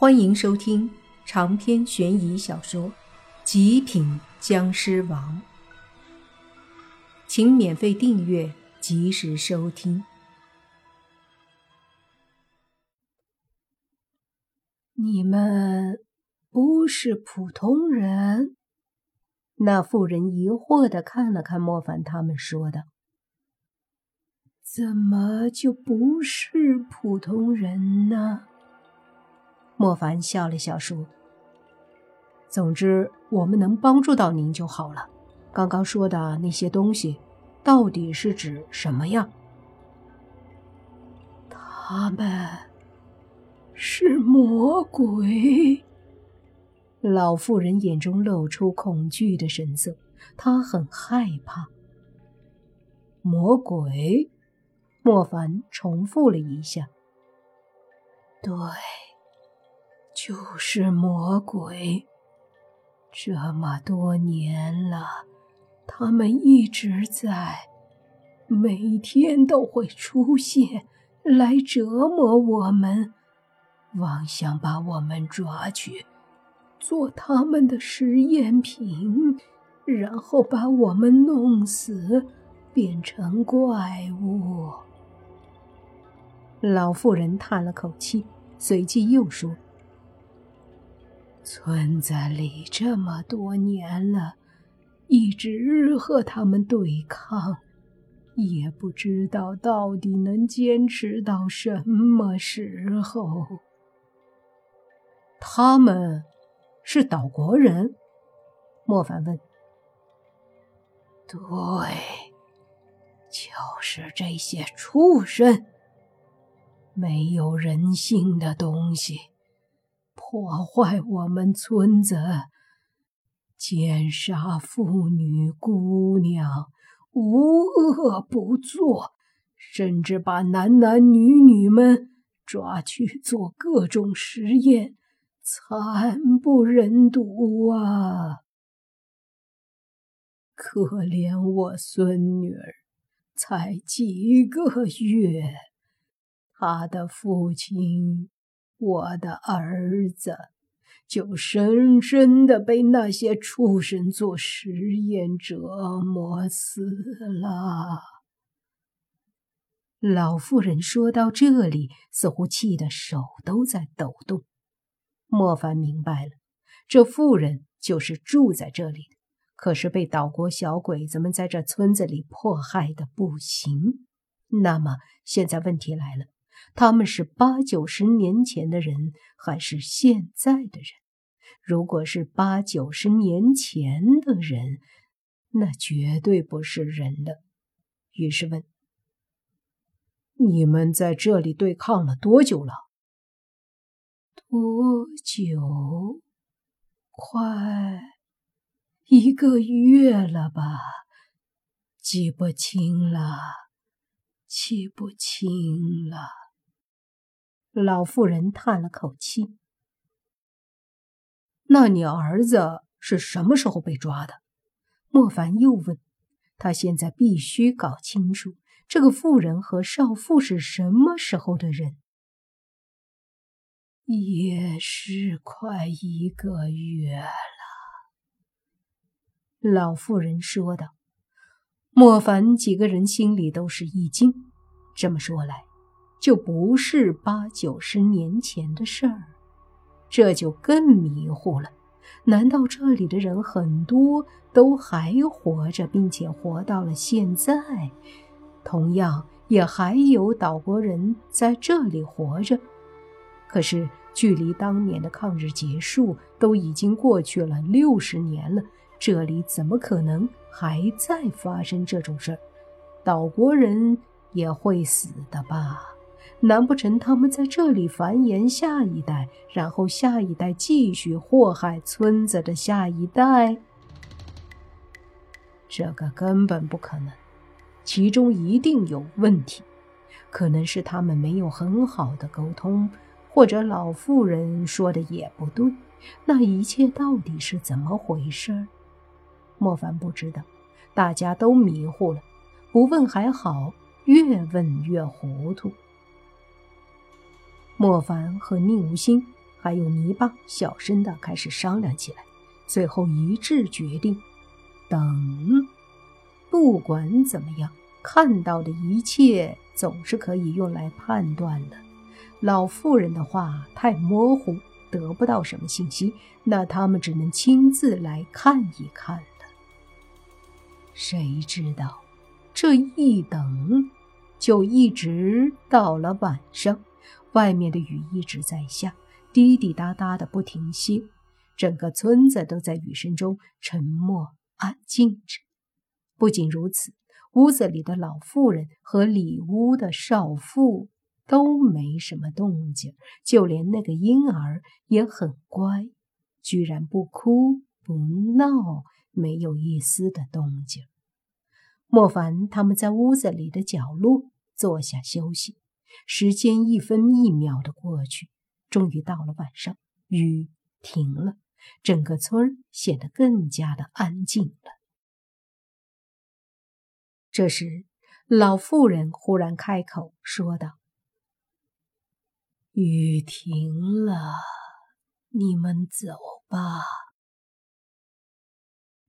欢迎收听长篇悬疑小说《极品僵尸王》，请免费订阅，及时收听。你们不是普通人？那妇人疑惑的看了看莫凡他们，说道：“怎么就不是普通人呢？”莫凡笑了笑说：“总之，我们能帮助到您就好了。刚刚说的那些东西，到底是指什么呀？”他们是魔鬼。老妇人眼中露出恐惧的神色，她很害怕。魔鬼，莫凡重复了一下：“对。”就是魔鬼，这么多年了，他们一直在，每天都会出现来折磨我们，妄想把我们抓去做他们的实验品，然后把我们弄死，变成怪物。老妇人叹了口气，随即又说。村子里这么多年了，一直和他们对抗，也不知道到底能坚持到什么时候。他们是岛国人？莫凡问。对，就是这些畜生，没有人性的东西。破坏我们村子，奸杀妇女姑娘，无恶不作，甚至把男男女女们抓去做各种实验，惨不忍睹啊！可怜我孙女儿，才几个月，她的父亲。我的儿子就深深的被那些畜生做实验折磨死了。老妇人说到这里，似乎气得手都在抖动。莫凡明白了，这妇人就是住在这里的，可是被岛国小鬼子们在这村子里迫害的不行。那么现在问题来了。他们是八九十年前的人，还是现在的人？如果是八九十年前的人，那绝对不是人了。于是问：“你们在这里对抗了多久了？”“多久？快一个月了吧？记不清了，记不清了。”老妇人叹了口气：“那你儿子是什么时候被抓的？”莫凡又问：“他现在必须搞清楚这个妇人和少妇是什么时候的人。”也是快一个月了，老妇人说道。莫凡几个人心里都是一惊。这么说来，就不是八九十年前的事儿，这就更迷糊了。难道这里的人很多都还活着，并且活到了现在？同样，也还有岛国人在这里活着。可是，距离当年的抗日结束都已经过去了六十年了，这里怎么可能还在发生这种事儿？岛国人也会死的吧？难不成他们在这里繁衍下一代，然后下一代继续祸害村子的下一代？这个根本不可能，其中一定有问题。可能是他们没有很好的沟通，或者老妇人说的也不对。那一切到底是怎么回事？莫凡不知道，大家都迷糊了。不问还好，越问越糊涂。莫凡和宁无心还有泥巴小声的开始商量起来，最后一致决定：等。不管怎么样，看到的一切总是可以用来判断的。老妇人的话太模糊，得不到什么信息，那他们只能亲自来看一看了。谁知道，这一等，就一直到了晚上。外面的雨一直在下，滴滴答答的不停歇，整个村子都在雨声中沉默安静着。不仅如此，屋子里的老妇人和里屋的少妇都没什么动静，就连那个婴儿也很乖，居然不哭不闹，没有一丝的动静。莫凡他们在屋子里的角落坐下休息。时间一分一秒的过去，终于到了晚上，雨停了，整个村儿显得更加的安静了。这时，老妇人忽然开口说道：“雨停了，你们走吧。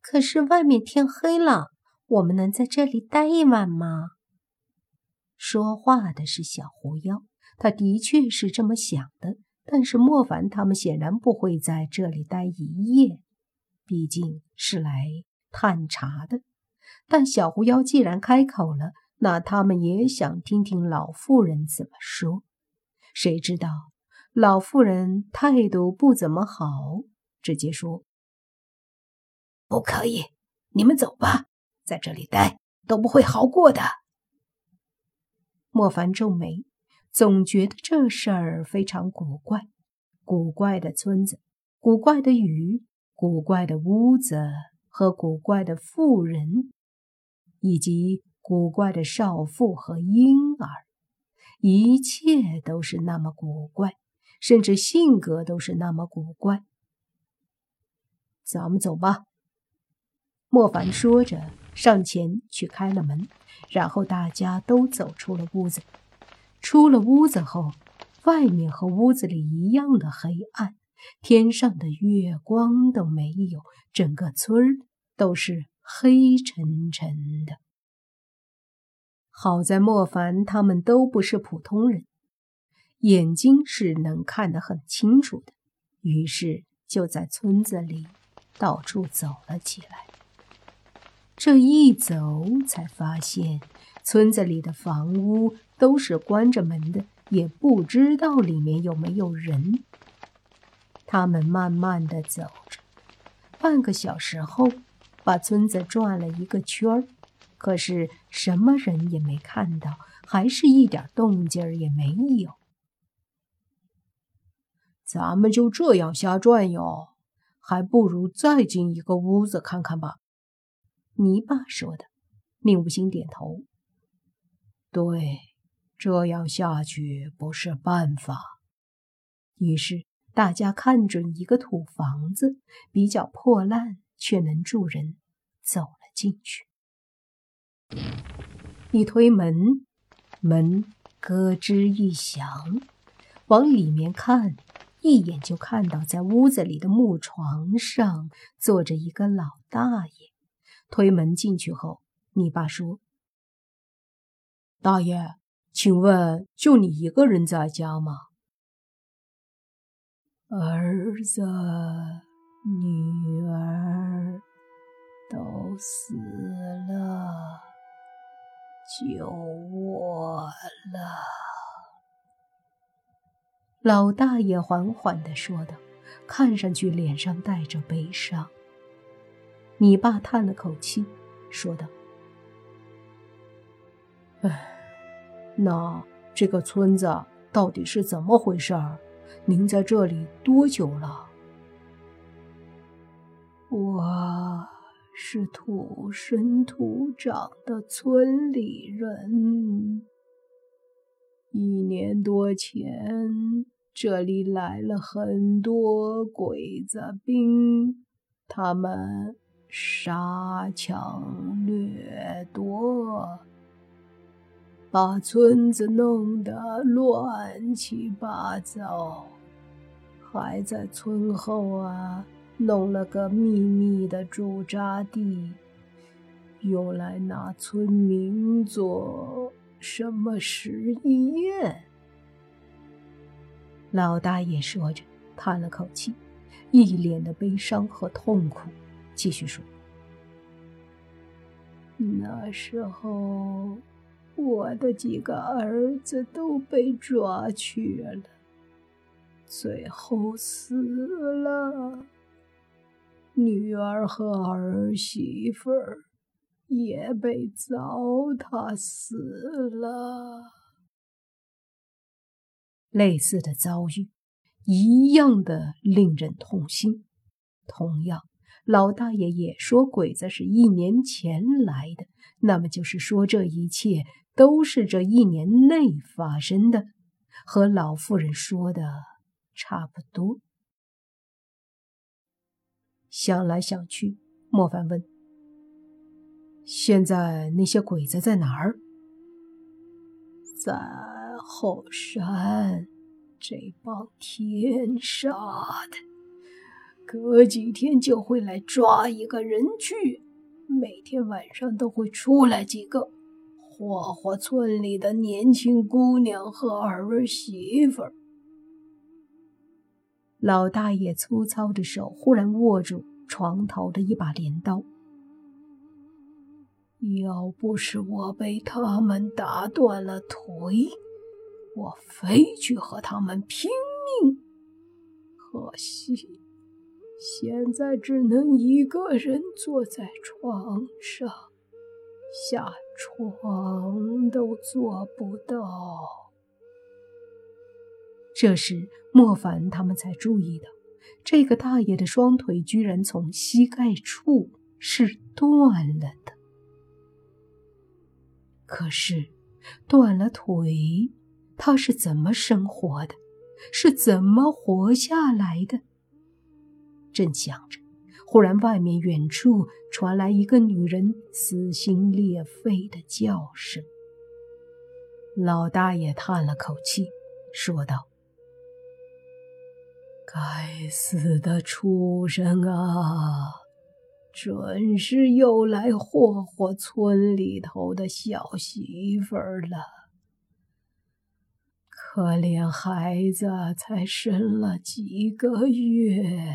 可是外面天黑了，我们能在这里待一晚吗？”说话的是小狐妖，他的确是这么想的。但是莫凡他们显然不会在这里待一夜，毕竟是来探查的。但小狐妖既然开口了，那他们也想听听老妇人怎么说。谁知道老妇人态度不怎么好，直接说：“不可以，你们走吧，在这里待都不会好过的。”莫凡皱眉，总觉得这事儿非常古怪。古怪的村子，古怪的雨，古怪的屋子和古怪的妇人，以及古怪的少妇和婴儿，一切都是那么古怪，甚至性格都是那么古怪。咱们走吧。莫凡说着，上前去开了门。然后大家都走出了屋子。出了屋子后，外面和屋子里一样的黑暗，天上的月光都没有，整个村儿都是黑沉沉的。好在莫凡他们都不是普通人，眼睛是能看得很清楚的，于是就在村子里到处走了起来。这一走，才发现村子里的房屋都是关着门的，也不知道里面有没有人。他们慢慢的走着，半个小时后，把村子转了一个圈儿，可是什么人也没看到，还是一点动静儿也没有。咱们就这样瞎转悠，还不如再进一个屋子看看吧。泥巴说的，宁无心点头。对，这样下去不是办法。于是大家看准一个土房子，比较破烂却能住人，走了进去。一推门，门咯吱一响，往里面看，一眼就看到在屋子里的木床上坐着一个老大爷。推门进去后，你爸说：“大爷，请问就你一个人在家吗？”儿子、女儿都死了，就我了。”老大爷缓缓地说道，看上去脸上带着悲伤。你爸叹了口气，说道：“哎，那这个村子到底是怎么回事儿？您在这里多久了？”“我是土生土长的村里人。一年多前，这里来了很多鬼子兵，他们……”杀抢掠夺，把村子弄得乱七八糟。还在村后啊弄了个秘密的驻扎地，用来拿村民做什么实验。老大爷说着，叹了口气，一脸的悲伤和痛苦，继续说：“那时候，我的几个儿子都被抓去了，最后死了。女儿和儿媳妇儿也被糟蹋死了。”类似的遭遇，一样的令人痛心。同样，老大爷也说鬼子是一年前来的，那么就是说这一切都是这一年内发生的，和老妇人说的差不多。想来想去，莫凡问：“现在那些鬼子在哪儿？”在。后山，这帮天杀的，隔几天就会来抓一个人去，每天晚上都会出来几个，霍霍村里的年轻姑娘和儿媳妇。老大爷粗糙的手忽然握住床头的一把镰刀，要不是我被他们打断了腿。我非去和他们拼命，可惜现在只能一个人坐在床上，下床都做不到。这时，莫凡他们才注意到，这个大爷的双腿居然从膝盖处是断了的。可是，断了腿。他是怎么生活的？是怎么活下来的？正想着，忽然外面远处传来一个女人撕心裂肺的叫声。老大爷叹了口气，说道：“该死的畜生啊！准是又来祸祸村里头的小媳妇了。”可怜孩子才生了几个月。